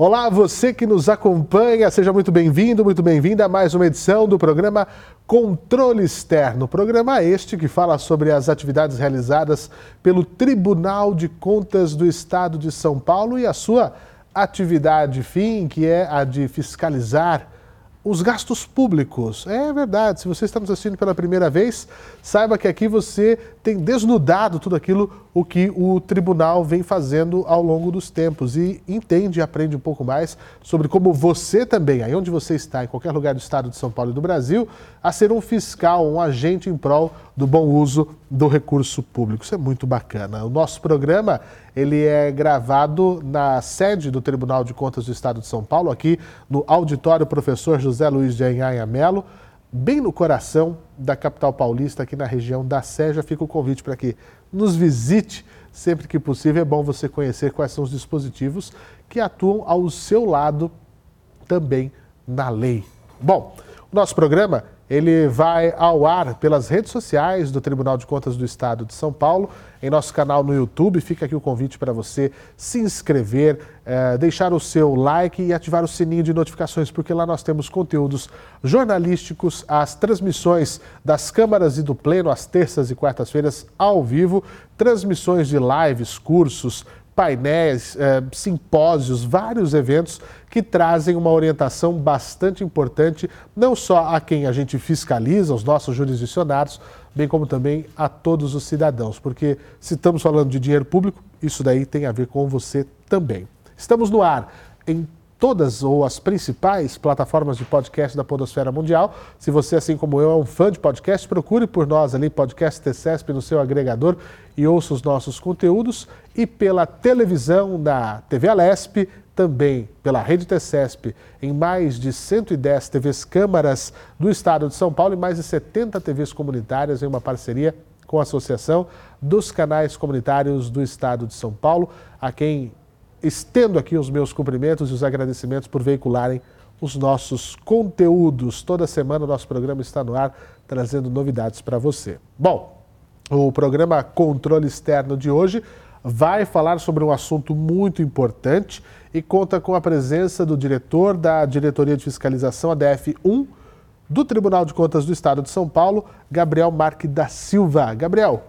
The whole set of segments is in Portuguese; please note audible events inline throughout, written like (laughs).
Olá, você que nos acompanha, seja muito bem-vindo, muito bem-vinda a mais uma edição do programa Controle Externo. Programa este que fala sobre as atividades realizadas pelo Tribunal de Contas do Estado de São Paulo e a sua atividade fim, que é a de fiscalizar os gastos públicos. É verdade, se você está nos assistindo pela primeira vez, saiba que aqui você tem desnudado tudo aquilo o que o tribunal vem fazendo ao longo dos tempos e entende e aprende um pouco mais sobre como você também, aí onde você está, em qualquer lugar do estado de São Paulo e do Brasil, a ser um fiscal, um agente em prol do bom uso do recurso público. Isso é muito bacana. O nosso programa, ele é gravado na sede do Tribunal de Contas do Estado de São Paulo, aqui no auditório professor José Luiz de Anhanha Melo, bem no coração da capital paulista, aqui na região da Sé. Já fica o convite para que nos visite sempre que possível. É bom você conhecer quais são os dispositivos que atuam ao seu lado também na lei. Bom, o nosso programa ele vai ao ar pelas redes sociais do Tribunal de Contas do Estado de São Paulo, em nosso canal no YouTube. Fica aqui o convite para você se inscrever, eh, deixar o seu like e ativar o sininho de notificações, porque lá nós temos conteúdos jornalísticos, as transmissões das câmaras e do Pleno às terças e quartas-feiras ao vivo, transmissões de lives, cursos, painéis, eh, simpósios, vários eventos que trazem uma orientação bastante importante, não só a quem a gente fiscaliza, os nossos jurisdicionados, bem como também a todos os cidadãos, porque se estamos falando de dinheiro público, isso daí tem a ver com você também. Estamos no ar em todas ou as principais plataformas de podcast da Podosfera Mundial. Se você, assim como eu, é um fã de podcast, procure por nós ali, Podcast TCESP, no seu agregador e ouça os nossos conteúdos. E pela televisão da TV Alesp, também pela Rede TCESP, em mais de 110 TVs câmaras do estado de São Paulo e mais de 70 TVs comunitárias em uma parceria com a Associação dos Canais Comunitários do Estado de São Paulo, a quem estendo aqui os meus cumprimentos e os agradecimentos por veicularem os nossos conteúdos. Toda semana o nosso programa está no ar, trazendo novidades para você. Bom, o programa Controle Externo de hoje vai falar sobre um assunto muito importante e conta com a presença do diretor da Diretoria de Fiscalização, a DF1, do Tribunal de Contas do Estado de São Paulo, Gabriel Marque da Silva. Gabriel,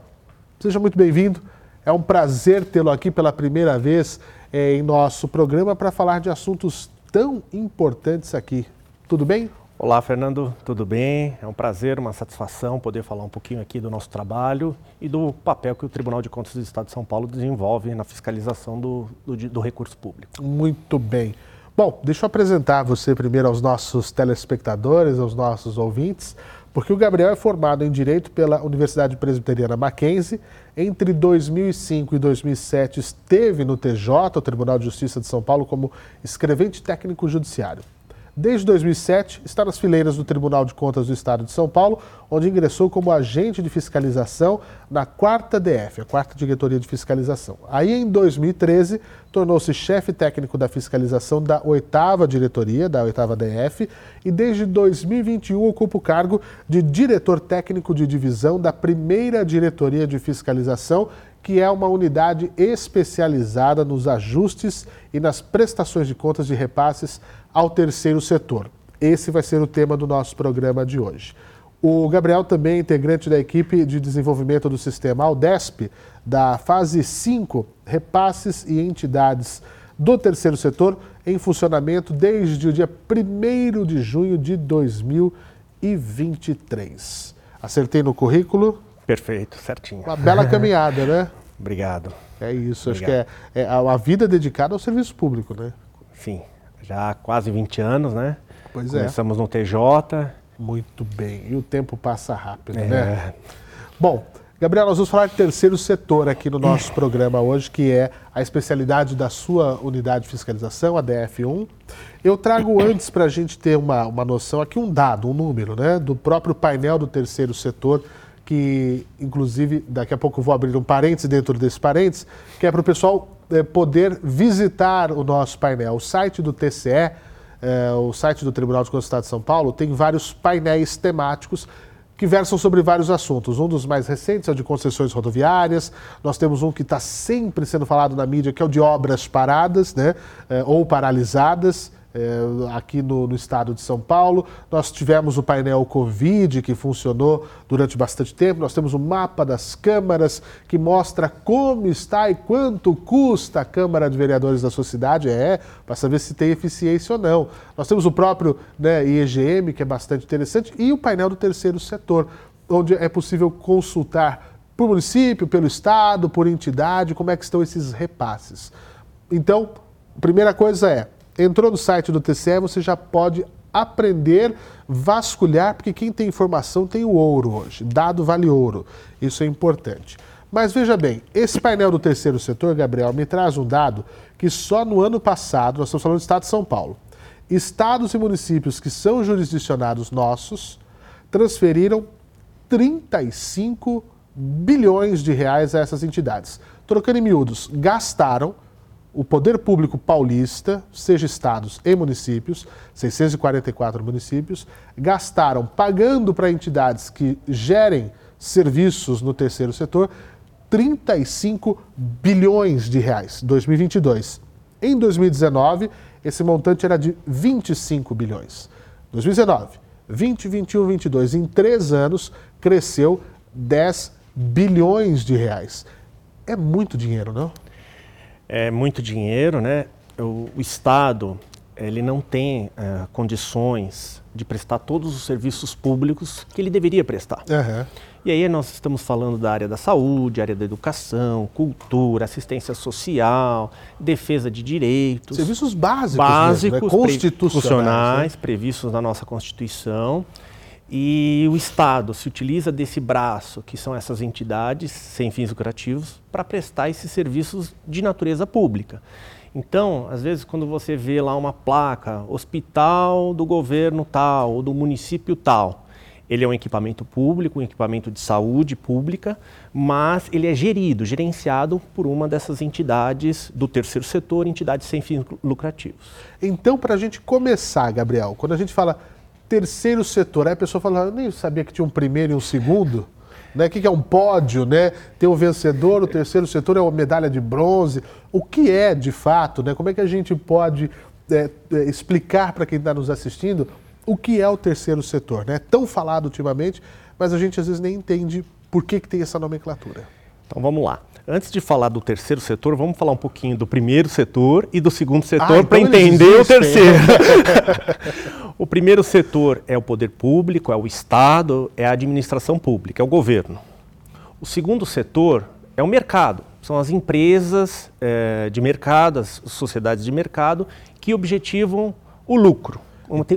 seja muito bem-vindo. É um prazer tê-lo aqui pela primeira vez é, em nosso programa para falar de assuntos tão importantes aqui. Tudo bem? Olá, Fernando, tudo bem? É um prazer, uma satisfação poder falar um pouquinho aqui do nosso trabalho e do papel que o Tribunal de Contas do Estado de São Paulo desenvolve na fiscalização do, do, do recurso público. Muito bem. Bom, deixa eu apresentar você primeiro aos nossos telespectadores, aos nossos ouvintes. Porque o Gabriel é formado em Direito pela Universidade Presbiteriana Mackenzie. Entre 2005 e 2007 esteve no TJ, o Tribunal de Justiça de São Paulo, como escrevente técnico judiciário. Desde 2007, está nas fileiras do Tribunal de Contas do Estado de São Paulo, onde ingressou como agente de fiscalização na 4 DF, a 4 Diretoria de Fiscalização. Aí, em 2013, tornou-se chefe técnico da fiscalização da 8 Diretoria, da 8 DF, e desde 2021 ocupa o cargo de diretor técnico de divisão da 1 Diretoria de Fiscalização que é uma unidade especializada nos ajustes e nas prestações de contas de repasses ao terceiro setor. Esse vai ser o tema do nosso programa de hoje. O Gabriel também é integrante da equipe de desenvolvimento do sistema Aldesp, da fase 5, repasses e entidades do terceiro setor, em funcionamento desde o dia 1 de junho de 2023. Acertei no currículo? Perfeito, certinho. Uma bela (laughs) caminhada, né? Obrigado. É isso, Obrigado. acho que é, é a vida dedicada ao serviço público, né? Sim, já há quase 20 anos, né? Pois é. Começamos no TJ. Muito bem. E o tempo passa rápido, é. né? Bom, Gabriel, nós vamos falar de terceiro setor aqui no nosso (clears throat) programa hoje, que é a especialidade da sua unidade de fiscalização, a DF1. Eu trago antes para a gente ter uma, uma noção aqui, um dado, um número, né, do próprio painel do terceiro setor, que inclusive daqui a pouco vou abrir um parênteses dentro desse parênteses, que é para o pessoal é, poder visitar o nosso painel. O site do TCE, é, o site do Tribunal de Contas do Estado de São Paulo, tem vários painéis temáticos que versam sobre vários assuntos. Um dos mais recentes é o de concessões rodoviárias. Nós temos um que está sempre sendo falado na mídia, que é o de obras paradas né, é, ou paralisadas é, aqui no, no, estado de São Paulo. Nós tivemos o painel Covid, que funcionou durante bastante tempo. Nós temos o mapa das câmaras, que mostra como está e quanto custa a Câmara de Vereadores da sua cidade. É, para saber se tem eficiência ou não. Nós temos o próprio né, IEGM, que é bastante interessante, e o painel do terceiro setor, onde é possível consultar por município, pelo estado, por entidade, como é que estão esses repasses. Então, primeira coisa é Entrou no site do TCE, você já pode aprender, vasculhar, porque quem tem informação tem o ouro hoje. Dado vale ouro. Isso é importante. Mas veja bem, esse painel do terceiro setor, Gabriel, me traz um dado que só no ano passado, nós estamos falando do estado de São Paulo, estados e municípios que são jurisdicionados nossos transferiram 35 bilhões de reais a essas entidades. Trocando em miúdos, gastaram o poder público paulista, seja estados e municípios, 644 municípios, gastaram pagando para entidades que gerem serviços no terceiro setor 35 bilhões de reais, 2022. Em 2019, esse montante era de 25 bilhões. 2019, 20, 21, 22, em três anos, cresceu 10 bilhões de reais. É muito dinheiro, não? É muito dinheiro, né? O, o Estado ele não tem é, condições de prestar todos os serviços públicos que ele deveria prestar. Uhum. E aí nós estamos falando da área da saúde, área da educação, cultura, assistência social, defesa de direitos. Serviços básicos, básicos mesmo, né? constitucionais, né? previstos na nossa Constituição. E o Estado se utiliza desse braço, que são essas entidades sem fins lucrativos, para prestar esses serviços de natureza pública. Então, às vezes, quando você vê lá uma placa, hospital do governo tal, ou do município tal, ele é um equipamento público, um equipamento de saúde pública, mas ele é gerido, gerenciado por uma dessas entidades do terceiro setor, entidades sem fins lucrativos. Então, para a gente começar, Gabriel, quando a gente fala terceiro setor. Aí a pessoa fala, eu nem sabia que tinha um primeiro e um segundo. Né? O que é um pódio, né? Tem o um vencedor, o terceiro setor é uma medalha de bronze. O que é, de fato, né? Como é que a gente pode é, é, explicar para quem está nos assistindo o que é o terceiro setor? Né? É tão falado ultimamente, mas a gente às vezes nem entende por que, que tem essa nomenclatura. Então vamos lá. Antes de falar do terceiro setor, vamos falar um pouquinho do primeiro setor e do segundo setor ah, para então entender o terceiro. (laughs) o primeiro setor é o poder público, é o Estado, é a administração pública, é o governo. O segundo setor é o mercado, são as empresas é, de mercado, as sociedades de mercado que objetivam o lucro,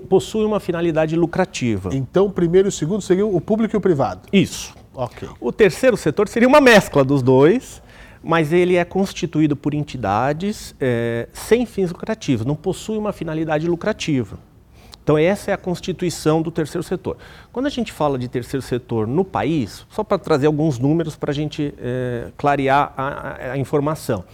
possuem uma finalidade lucrativa. Então, o primeiro e o segundo seriam o público e o privado? Isso. Okay. O terceiro setor seria uma mescla dos dois, mas ele é constituído por entidades é, sem fins lucrativos, não possui uma finalidade lucrativa. Então, essa é a constituição do terceiro setor. Quando a gente fala de terceiro setor no país, só para trazer alguns números para a gente é, clarear a, a, informação.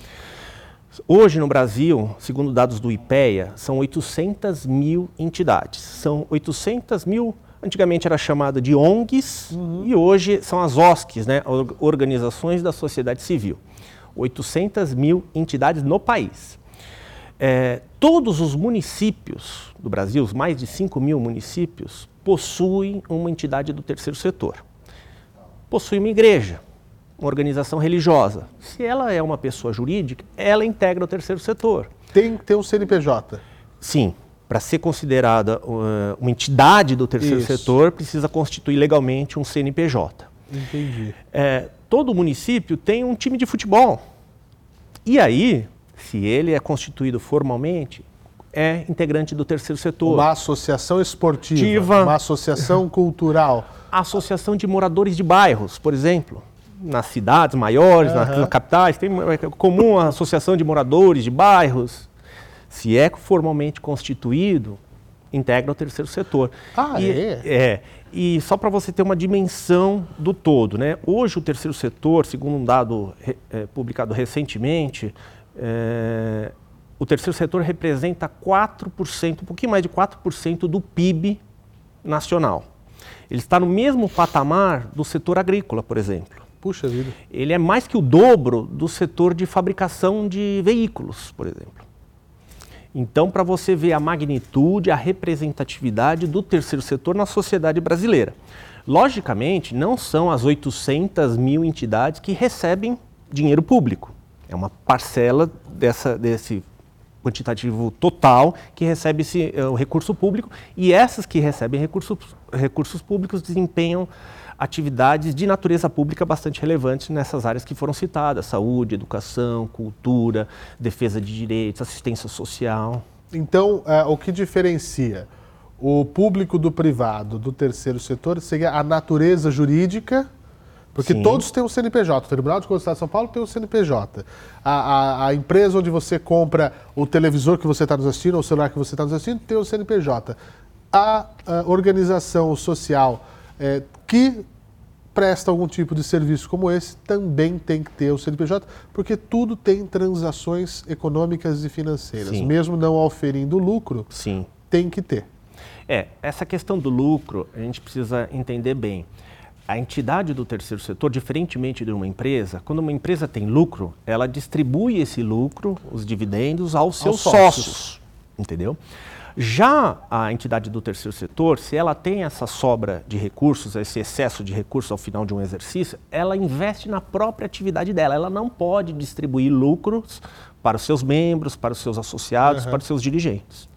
Hoje no Brasil, segundo dados do IPEA, são 800 mil entidades. São 800 mil Antigamente era chamada de ONGs uhum. e hoje são as OSCs, né, Organizações da Sociedade Civil. 800 mil entidades no país. É, todos os municípios do Brasil, os mais de 5 mil municípios, possuem uma entidade do terceiro setor. Possui uma igreja, uma organização religiosa. Se ela é uma pessoa jurídica, ela integra o terceiro setor. Tem que ter um CNPJ? Sim, para ser considerada uh, uma entidade do terceiro Isso. setor, precisa constituir legalmente um CNPJ. Entendi. É, todo município tem um time de futebol. E aí, se ele é constituído formalmente, é integrante do terceiro setor. Uma associação esportiva, uma associação (laughs) cultural. Associação de moradores de bairros, por exemplo. Nas cidades maiores, uhum. nas capitais, tem é comum a associação de moradores de bairros se é formalmente constituído, integra o terceiro setor. Ah, e, é? É. E só para você ter uma dimensão do todo, né? Hoje o terceiro setor, segundo um dado é, publicado recentemente, é, o terceiro setor representa 4%, um pouquinho mais de 4% do PIB nacional. Ele está no mesmo patamar do setor agrícola, por exemplo. Puxa vida. Ele é mais que o dobro do setor de fabricação de veículos, por exemplo. Então, para você ver a magnitude, a representatividade do terceiro setor na sociedade brasileira. Logicamente, não são as 800 mil entidades que recebem dinheiro público. É uma parcela dessa, desse quantitativo total que recebe esse, uh, o recurso público e essas que recebem recursos, recursos públicos desempenham atividades de natureza pública bastante relevantes nessas áreas que foram citadas: saúde, educação, cultura, defesa de direitos, assistência social. Então, uh, o que diferencia o público do privado do terceiro setor seria a natureza jurídica porque Sim. todos têm um CNPJ. O Tribunal de Contas do Estado de São Paulo tem um CNPJ. A, a, a empresa onde você compra o televisor que você está nos assistindo, ou o celular que você está nos assistindo, tem um CNPJ. A, a organização social é, que presta algum tipo de serviço como esse também tem que ter o CNPJ, porque tudo tem transações econômicas e financeiras. Sim. Mesmo não oferindo lucro, Sim. tem que ter. É, essa questão do lucro a gente precisa entender bem a entidade do terceiro setor, diferentemente de uma empresa, quando uma empresa tem lucro, ela distribui esse lucro, os dividendos, aos seus aos sócios. sócios. Entendeu? Já a entidade do terceiro setor, se ela tem essa sobra de recursos, esse excesso de recursos ao final de um exercício, ela investe na própria atividade dela. Ela não pode distribuir lucros para os seus membros, para os seus associados, uhum. para os seus dirigentes.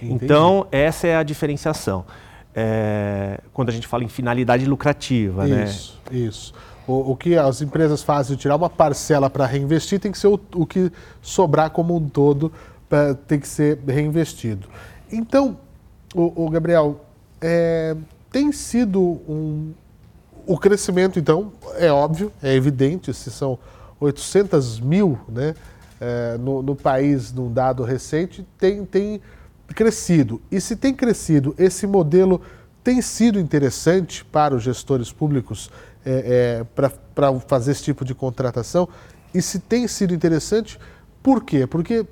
Entendi. Então, essa é a diferenciação é, quando a gente fala em finalidade lucrativa. Né? Isso, né? isso. O, o, que as empresas fazem, tirar uma parcela para reinvestir, tem que ser o, o que sobrar como um todo, pra, tem que ser reinvestido. Então, o, o Gabriel, é, tem sido um, o crescimento, então, é óbvio, é evidente, se são 800 mil né, é, no, no, país, num dado recente, tem, tem crescido. E se tem crescido, esse modelo tem sido interessante para os gestores públicos é, é, para fazer esse tipo de contratação? E se tem sido interessante, por quê? Porque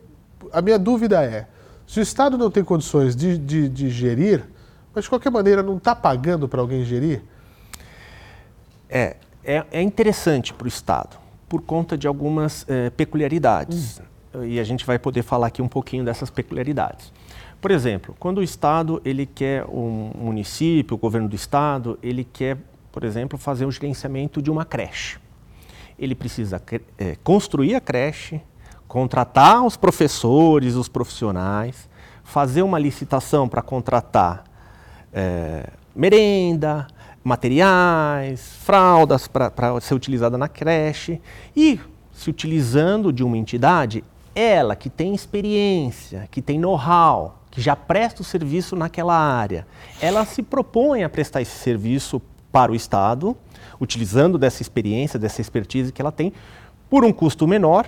a minha dúvida é: se o Estado não tem condições de, de, de gerir, mas de qualquer maneira não está pagando para alguém gerir? É, é, é interessante para o Estado, por conta de algumas é, peculiaridades. Hum. E a gente vai poder falar aqui um pouquinho dessas peculiaridades. Por exemplo, quando o Estado ele quer um município, o governo do Estado, ele quer, por exemplo, fazer o gerenciamento de uma creche. Ele precisa é, construir a creche, contratar os professores, os profissionais, fazer uma licitação para contratar é, merenda, materiais, fraldas para ser utilizada na creche e, se utilizando de uma entidade, ela que tem experiência, que tem know-how, que já presta o serviço naquela área, ela se propõe a prestar esse serviço para o Estado, utilizando dessa experiência, dessa expertise que ela tem, por um custo menor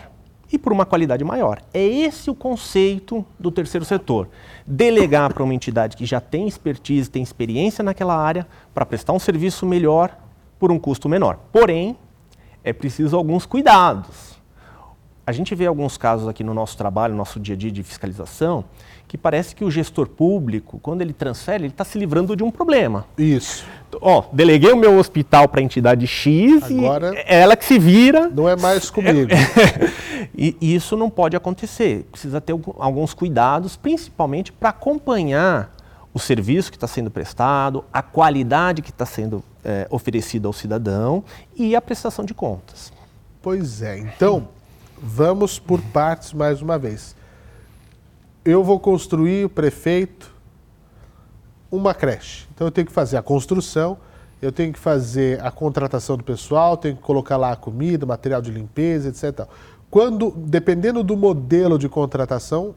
e por uma qualidade maior. É esse o conceito do terceiro setor. Delegar para uma entidade que já tem expertise, tem experiência naquela área, para prestar um serviço melhor por um custo menor. Porém, é preciso alguns cuidados. A gente vê alguns casos aqui no nosso trabalho, no nosso dia a dia de fiscalização, que parece que o gestor público, quando ele transfere, ele está se livrando de um problema. Isso. Ó, deleguei o meu hospital para a entidade X Agora, e ela que se vira. Não é mais comigo. (laughs) e isso não pode acontecer. Precisa ter alguns cuidados, principalmente para acompanhar o serviço que está sendo prestado, a qualidade que está sendo é, oferecida ao cidadão e a prestação de contas. Pois é. Então, vamos por partes mais uma vez eu vou construir, o prefeito, uma creche. Então eu tenho que fazer a construção, eu tenho que fazer a contratação do pessoal, tenho que colocar lá a comida, material de limpeza, etc. Quando, dependendo do modelo de contratação,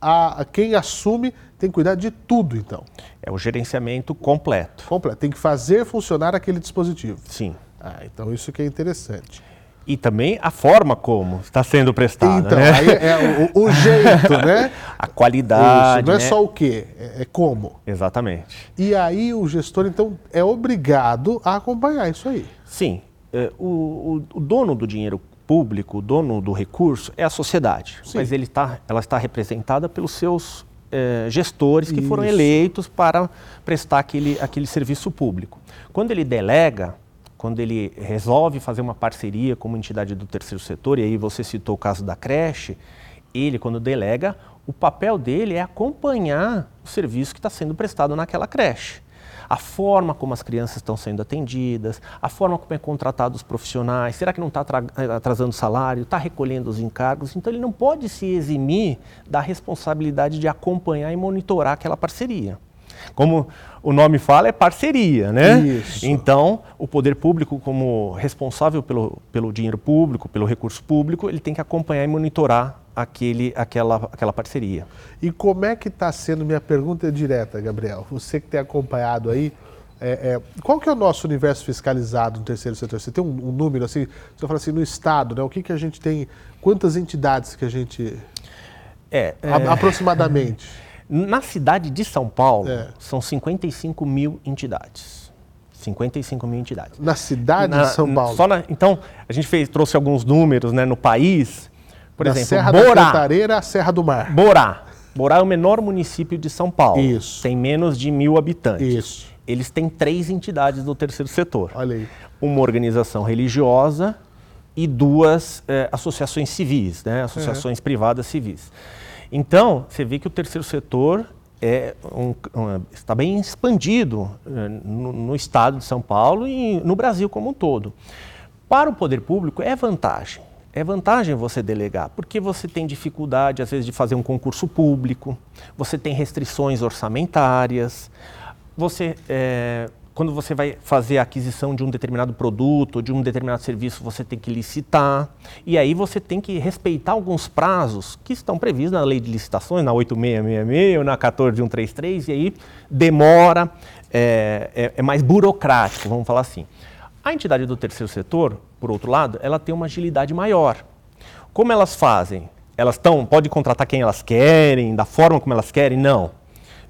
a, a, quem assume tem que cuidar de tudo, então. É o gerenciamento completo. Completo. Tem que fazer funcionar aquele dispositivo. Sim. Ah, então isso que é interessante e também a forma como está sendo prestado. Então, né? aí é o, o, jeito, né? (laughs) A qualidade. Isso, não é né? só o quê, é, é, como. Exatamente. E aí o gestor, então, é obrigado a acompanhar isso aí. Sim. É, o, o, o, dono do dinheiro público, o dono do recurso, é a sociedade. Sim. Mas ele tá, ela está representada pelos seus eh, gestores que Isso. foram eleitos para prestar aquele, aquele serviço público. Quando ele delega, quando ele resolve fazer uma parceria com uma entidade do terceiro setor, e aí você citou o caso da creche, ele, quando delega, o papel dele é acompanhar o serviço que está sendo prestado naquela creche. A forma como as crianças estão sendo atendidas, a forma como é contratado os profissionais, será que não está atrasando salário, está recolhendo os encargos? Então ele não pode se eximir da responsabilidade de acompanhar e monitorar aquela parceria. Como o nome fala, é parceria, né? Isso. Então, o poder público, como responsável pelo, pelo dinheiro público, pelo recurso público, ele tem que acompanhar e monitorar aquele, aquela, aquela parceria. E como é que está sendo, minha pergunta é direta, Gabriel, você que tem acompanhado aí, é, é, qual que é o nosso universo fiscalizado no terceiro setor? Você tem um, um número assim, você fala assim, no Estado, né, o que, que a gente tem, quantas entidades que a gente... É, a, é... aproximadamente. (laughs) Na cidade de São Paulo, é. são 55 mil entidades. 55 mil entidades. Na cidade na, de São Paulo? Só na, então, a gente fez, trouxe alguns números né, no país. Por da exemplo, Serra Borá. da Cantareira à Serra do Mar. Borá. Borá é o menor município de São Paulo. Isso. Tem menos de mil habitantes. Isso. Eles têm três entidades do terceiro setor. Olha aí. Uma organização religiosa e duas é, associações civis, né? associações privadas civis. Então, você vê que o terceiro setor é um, um, está bem expandido é, no, no, estado de São Paulo e no Brasil como um todo. Para o poder público é vantagem. É vantagem você delegar, porque você tem dificuldade, às vezes, de fazer um concurso público, você tem restrições orçamentárias, você é, quando você vai fazer a aquisição de um determinado produto, de um determinado serviço, você tem que licitar. E aí você tem que respeitar alguns prazos que estão previstos na lei de licitações, na 8666 ou na 14133, e aí demora, é, é, é mais burocrático, vamos falar assim. A entidade do terceiro setor, por outro lado, ela tem uma agilidade maior. Como elas fazem? Elas estão, pode contratar quem elas querem, da forma como elas querem? Não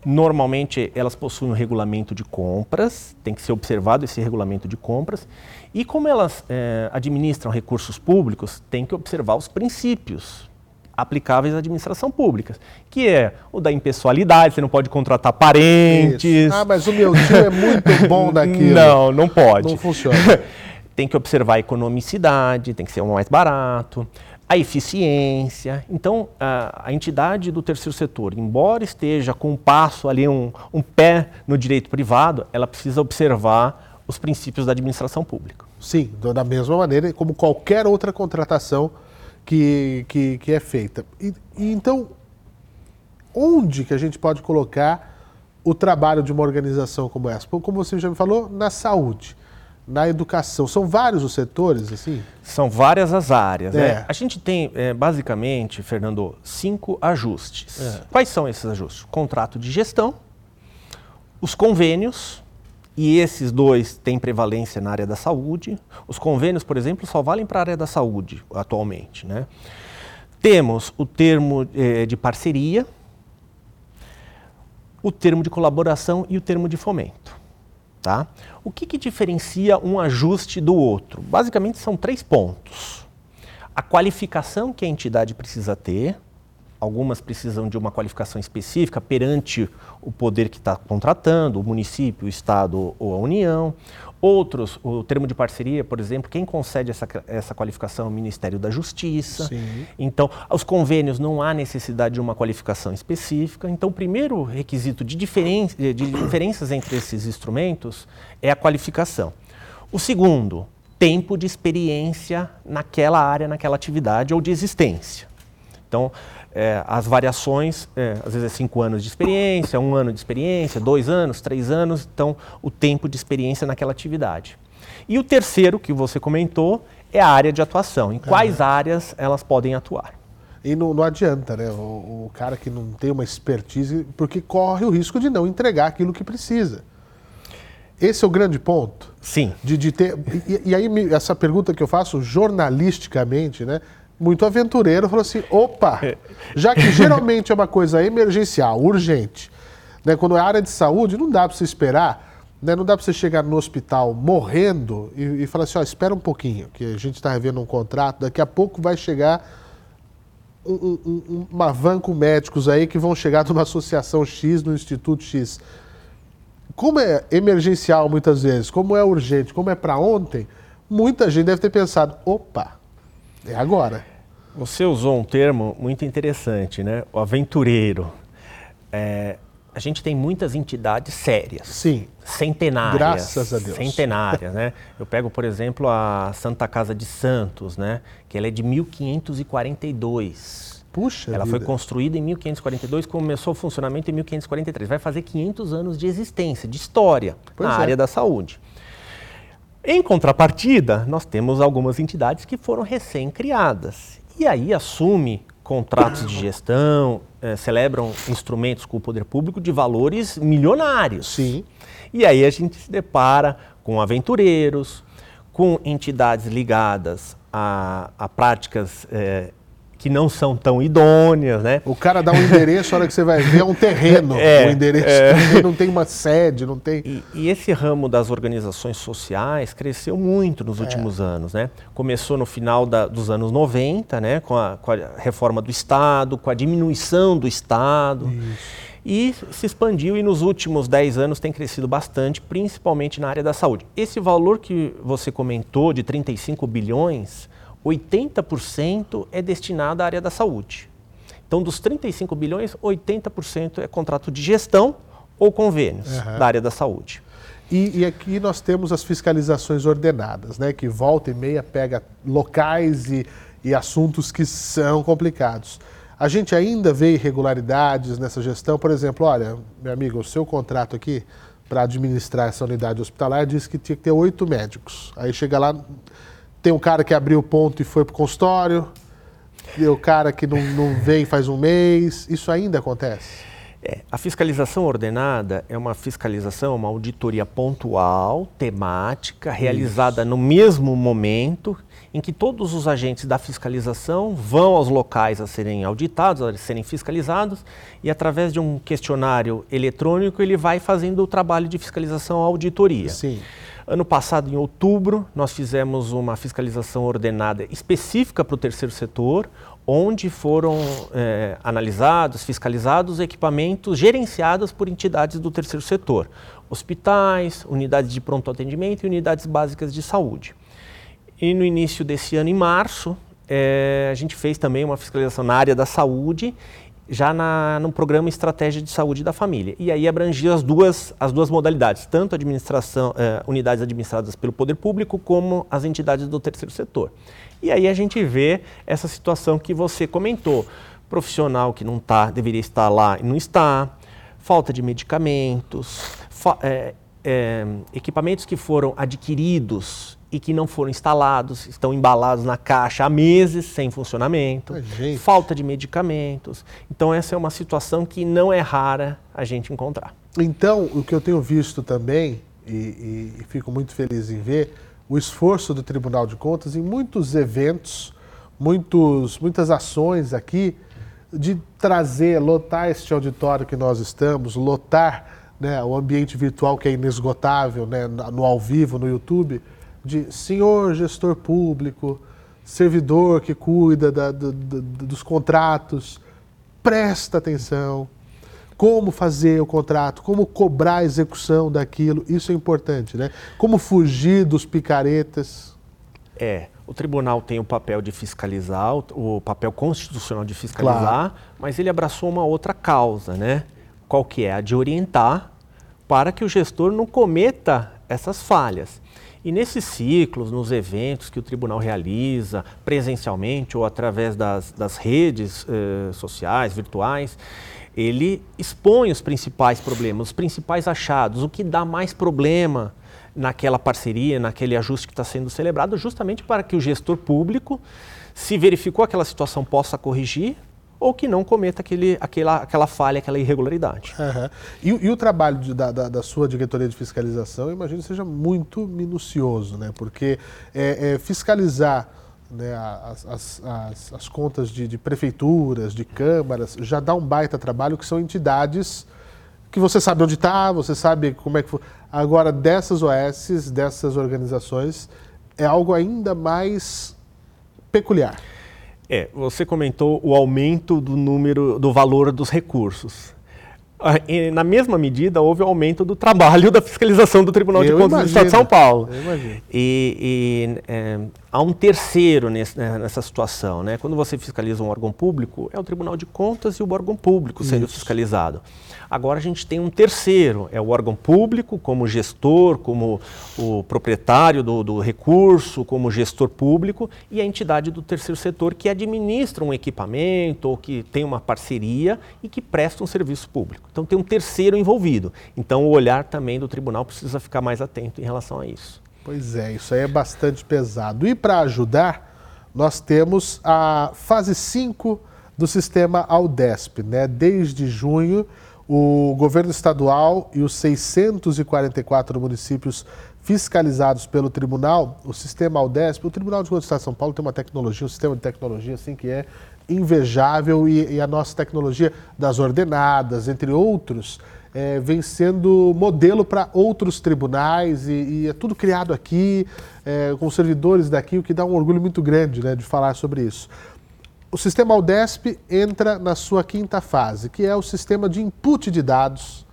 Normalmente elas possuem um regulamento de compras, tem que ser observado esse regulamento de compras. E como elas é, administram recursos públicos, tem que observar os princípios aplicáveis à administração pública, que é o da impessoalidade, você não pode contratar parentes. Isso. Ah, mas o meu tio é muito (laughs) bom daquilo. Não, não pode. Não funciona. (laughs) tem que observar a economicidade, tem que ser o mais barato a eficiência. Então, a, a, entidade do terceiro setor, embora esteja com um passo ali, um, um pé no direito privado, ela precisa observar os princípios da administração pública. Sim, da mesma maneira como qualquer outra contratação que, que, que é feita. E, e então, onde que a gente pode colocar o trabalho de uma organização como essa? Como você já me falou, na saúde na educação. São vários os setores, assim? São várias as áreas. Né? É. Né? A gente tem, é, basicamente, Fernando, cinco ajustes. É. Quais são esses ajustes? Contrato de gestão, os convênios, e esses dois têm prevalência na área da saúde. Os convênios, por exemplo, só valem para a área da saúde atualmente. Né? Temos o termo é, de parceria, o termo de colaboração e o termo de fomento. Tá? O que, que diferencia um ajuste do outro? Basicamente são três pontos. A qualificação que a entidade precisa ter, algumas precisam de uma qualificação específica perante o poder que está contratando, o município, o Estado ou a União. Outros, o termo de parceria, por exemplo, quem concede essa, essa qualificação é o Ministério da Justiça. Sim. Então, os convênios não há necessidade de uma qualificação específica. Então, o primeiro requisito de, diferen de diferenças entre esses instrumentos é a qualificação. O segundo, tempo de experiência naquela área, naquela atividade ou de existência. Então, é, as variações, é, às vezes é cinco anos de experiência, um ano de experiência, dois anos, três anos, então o tempo de experiência naquela atividade. E o terceiro, que você comentou, é a área de atuação. Em quais uhum. áreas elas podem atuar? E não, não adianta, né? O, o, cara que não tem uma expertise, porque corre o risco de não entregar aquilo que precisa. Esse é o grande ponto. Sim. De, de ter, e, e aí, essa pergunta que eu faço jornalisticamente, né? Muito aventureiro, falou assim: opa, é. já que geralmente é uma coisa emergencial, urgente, né, quando é área de saúde, não dá para você esperar, né, não dá para você chegar no hospital morrendo e, e falar assim: ó, espera um pouquinho, que a gente está revendo um contrato, daqui a pouco vai chegar um, um, uma van com médicos aí que vão chegar (laughs) numa associação X, no Instituto X. Como é emergencial muitas vezes, como é urgente, como é para ontem, muita gente deve ter pensado: opa, é agora. Você usou um termo muito interessante, né? O aventureiro. É, a gente tem muitas entidades sérias. Sim. Centenárias. Graças a Deus. Centenárias, né? (laughs) Eu pego, por exemplo, a Santa Casa de Santos, né? Que ela é de 1542. Puxa Ela vida. foi construída em 1542, começou o funcionamento em 1543. Vai fazer 500 anos de existência, de história Pois na é. área da saúde. Em contrapartida, nós temos algumas entidades que foram recém-criadas. E aí assume contratos de gestão, eh, celebram instrumentos com o poder público de valores milionários. Sim. E aí a gente se depara com aventureiros, com entidades ligadas a, a práticas eh, que não são tão idôneas, né? O cara dá um endereço, a hora que você vai ver é um terreno. (laughs) É, o endereço é. (laughs) não tem uma sede, não tem. E, e esse ramo das organizações sociais cresceu muito nos últimos anos, né? Começou no final da- dos anos 90, né? Com a, com a reforma do Estado, com a diminuição do Estado. E se expandiu e nos últimos 10 anos tem crescido bastante, principalmente na área da saúde. Esse valor que você comentou de 35 bilhões, 80% é destinado à área da saúde. Então, dos 35 bilhões, 80% é contrato de gestão ou convênios Aham. da área da saúde. E, e aqui nós temos as fiscalizações ordenadas, né? Que volta e meia pega locais e, e assuntos que são complicados. A gente ainda vê irregularidades nessa gestão, por exemplo, olha, meu amigo, o seu contrato aqui para administrar essa unidade hospitalar diz que tinha que ter oito médicos. Aí chega lá, tem um cara que abriu o ponto e foi para o consultório, tem o cara que não, não vem faz um mês. Isso ainda acontece? É, a fiscalização ordenada é uma fiscalização, uma auditoria pontual, temática, realizada no mesmo momento em que todos os agentes da fiscalização vão aos locais a serem auditados, a serem fiscalizados, e através de um questionário eletrônico ele vai fazendo o trabalho de fiscalização à auditoria. Sim. Ano passado, em outubro, nós fizemos uma fiscalização ordenada específica para o terceiro setor, onde foram eh, analisados, fiscalizados equipamentos gerenciados por entidades do terceiro setor, hospitais, unidades de pronto atendimento e unidades básicas de saúde. E no início desse ano, em março, eh, a gente fez também uma fiscalização na área da saúde, já na, no programa Estratégia de Saúde da Família. E aí abrangia as duas, as duas modalidades, tanto administração, eh, unidades administradas pelo poder público, como as entidades do terceiro setor. E aí a gente vê essa situação que você comentou. Profissional que não tá, deveria estar lá e não está, falta de medicamentos, fa- eh, eh, equipamentos que foram adquiridos e que não foram instalados, estão embalados na caixa há meses sem funcionamento, falta de medicamentos. Então essa é uma situação que não é rara a gente encontrar. Então, o que eu tenho visto também, e, e- e fico muito feliz em ver, o esforço do Tribunal de Contas em muitos eventos, muitos, muitas ações aqui, de trazer, lotar este auditório que nós estamos, lotar né, o ambiente virtual que é inesgotável, né, no ao vivo, no YouTube, de senhor gestor público, servidor que cuida da- do- do- dos contratos, presta atenção, como fazer o contrato, como cobrar a execução daquilo, isso é importante, né? Como fugir dos picaretas. É, o tribunal tem o papel de fiscalizar, o, o papel constitucional de fiscalizar, mas ele abraçou uma outra causa, né? Qual que é? A de orientar para que o gestor não cometa essas falhas. E nesses ciclos, nos eventos que o tribunal realiza, presencialmente ou através das, das redes eh, sociais, virtuais, ele expõe os principais problemas, os principais achados, o que dá mais problema naquela parceria, naquele ajuste que está sendo celebrado, justamente para que o gestor público, se verificou aquela situação, possa corrigir ou que não cometa aquele, aquela, aquela falha, aquela irregularidade. Aham. E, o- e o trabalho de- da, da- sua diretoria de fiscalização, eu imagino seja muito minucioso, né? Porque é, é, fiscalizar né, as, as- as- as contas de, de prefeituras, de câmaras, já dá um baita trabalho, que são entidades que você sabe onde está, você sabe como é que foi. Agora, dessas OS, dessas organizações, é algo ainda mais peculiar. É, você comentou o aumento do número, do valor dos recursos. Na mesma medida, houve o aumento do trabalho (laughs) da fiscalização do Tribunal Eu de Contas imagino, do Estado de São Paulo. E, e, é, há um terceiro nesse- né, nessa situação. Né? Quando você fiscaliza um órgão público, é o Tribunal de Contas e o órgão público sendo Isso. fiscalizado. Agora a gente tem um terceiro, é o órgão público, como gestor, como o proprietário do, do recurso, como gestor público, e a entidade do terceiro setor que administra um equipamento ou que tem uma parceria e que presta um serviço público. Então tem um terceiro envolvido. Então o olhar também do tribunal precisa ficar mais atento em relação a isso. Pois é, isso aí é bastante pesado. E para ajudar, nós temos a fase 5 do sistema Aldesp. Né? Desde junho, o governo estadual e os 644 municípios fiscalizados pelo tribunal, o sistema Aldesp, o Tribunal de Contas de São Paulo tem uma tecnologia, um sistema de tecnologia assim que é invejável e, e a nossa tecnologia das ordenadas, entre outros, é, vem sendo modelo para outros tribunais e, e é tudo criado aqui, é, com servidores daqui, o que dá um orgulho muito grande né, de falar sobre isso. O sistema Aldesp entra na sua quinta fase, que é o sistema de input de dados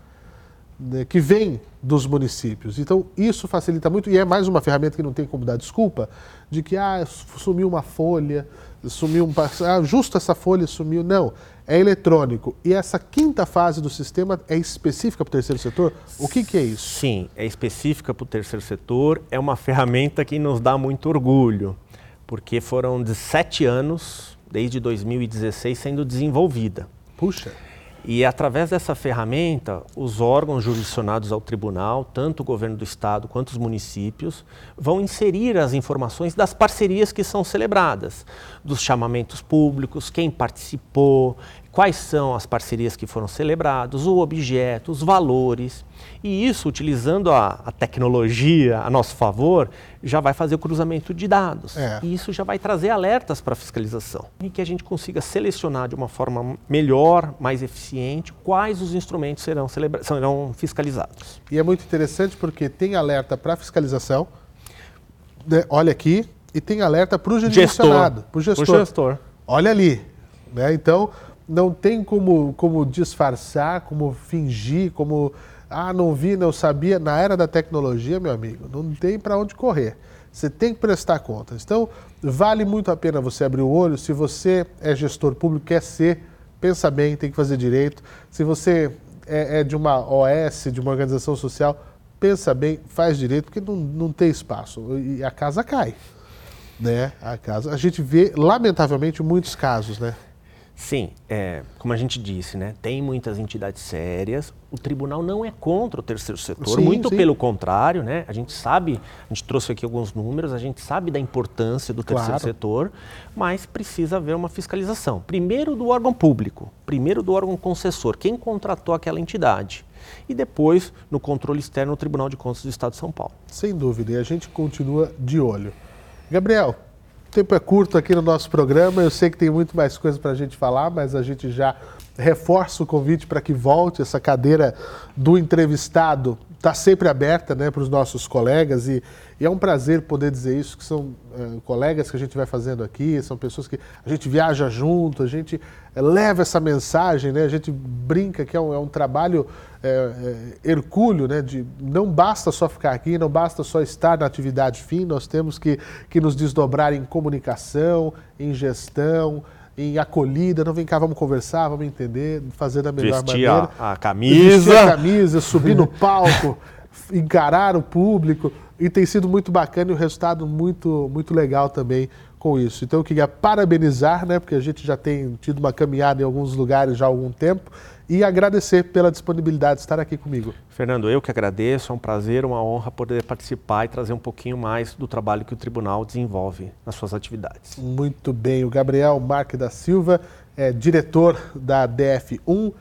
né, que vem dos municípios. Então, isso facilita muito e é mais uma ferramenta que não tem como dar desculpa de que ah, sumiu uma folha, sumiu um. Ah, justo essa folha sumiu. Não, é eletrônico. E essa quinta fase do sistema é específica para o terceiro setor? O que, que é isso? Sim, é específica para o terceiro setor, é uma ferramenta que nos dá muito orgulho, porque foram 17 anos, desde 2016, sendo desenvolvida. Puxa, E através dessa ferramenta, os órgãos jurisdicionados ao tribunal, tanto o governo do estado quanto os municípios, vão inserir as informações das parcerias que são celebradas, dos chamamentos públicos, quem participou, quais são as parcerias que foram celebradas, o objeto, os valores. E isso, utilizando a, a tecnologia a nosso favor, já vai fazer o cruzamento de dados. É. E isso já vai trazer alertas para a fiscalização e que a gente consiga selecionar de uma forma melhor, mais eficiente, quais os instrumentos serão, celebra- serão fiscalizados. E é muito interessante porque tem alerta para fiscalização, né, olha aqui, e tem alerta para o jurisdicionado, para o gestor. Pro gestor. Olha ali. Né? Então, não tem como, como disfarçar, como fingir, como. Ah, não vi, não sabia. Na era da tecnologia, meu amigo, não tem para onde correr. Você tem que prestar contas. Então, vale muito a pena você abrir o olho. Se você é gestor público, quer ser, pensa bem, tem que fazer direito. Se você é, é de uma OS, de uma organização social, pensa bem, faz direito, porque não, não tem espaço. E a casa cai né? A casa. A gente vê, lamentavelmente, muitos casos, né? Sim, é, como a gente disse, né, tem muitas entidades sérias. O tribunal não é contra o terceiro setor, Sim, muito sim. pelo contrário, né? A gente sabe, a gente trouxe aqui alguns números, a gente sabe da importância do terceiro Claro. setor, mas precisa haver uma fiscalização. Primeiro do órgão público, primeiro do órgão concessor, quem contratou aquela entidade. E depois, no controle externo, no Tribunal de Contas do Estado de São Paulo. Sem dúvida. E a gente continua de olho. Gabriel, o tempo é curto aqui no nosso programa. Eu sei que tem muito mais coisas para a gente falar, mas a gente já reforça o convite para que volte. Essa cadeira do entrevistado está sempre aberta né, para os nossos colegas e, e é um prazer poder dizer isso, que são eh, colegas que a gente vai fazendo aqui, são pessoas que a gente viaja junto, a gente eh, leva essa mensagem, né, a gente brinca que é um, é um trabalho eh, hercúleo, né, de não basta só ficar aqui, não basta só estar na atividade fim, nós temos que, que nos desdobrar em comunicação, em gestão, em acolhida, não vem cá, vamos conversar, vamos entender, fazer da melhor Vestir maneira. a, a Vestir camisa. a camisa, subir no (laughs) palco, encarar o público. E tem sido muito bacana e o resultado muito, muito legal também com isso. Então eu queria parabenizar, né, porque a gente já tem tido uma caminhada em alguns lugares já há algum tempo, e agradecer pela disponibilidade de estar aqui comigo. Fernando, eu que agradeço, é um prazer, uma honra poder participar e trazer um pouquinho mais do trabalho que o tribunal desenvolve nas suas atividades. Muito bem. O Gabriel Marque da Silva é diretor da DF1,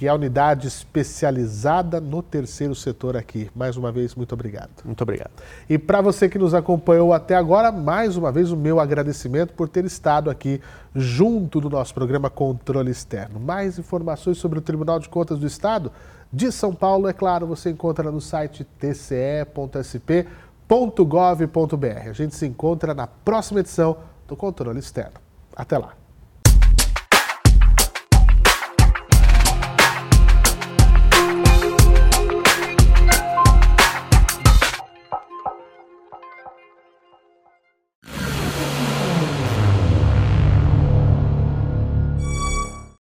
que é a unidade especializada no terceiro setor aqui. Mais uma vez, muito obrigado. Muito obrigado. E para você que nos acompanhou até agora, mais uma vez o meu agradecimento por ter estado aqui junto do nosso programa Controle Externo. Mais informações sobre o Tribunal de Contas do Estado de São Paulo, é claro, você encontra no site tce.sp.gov.br. A gente se encontra na próxima edição do Controle Externo. Até lá.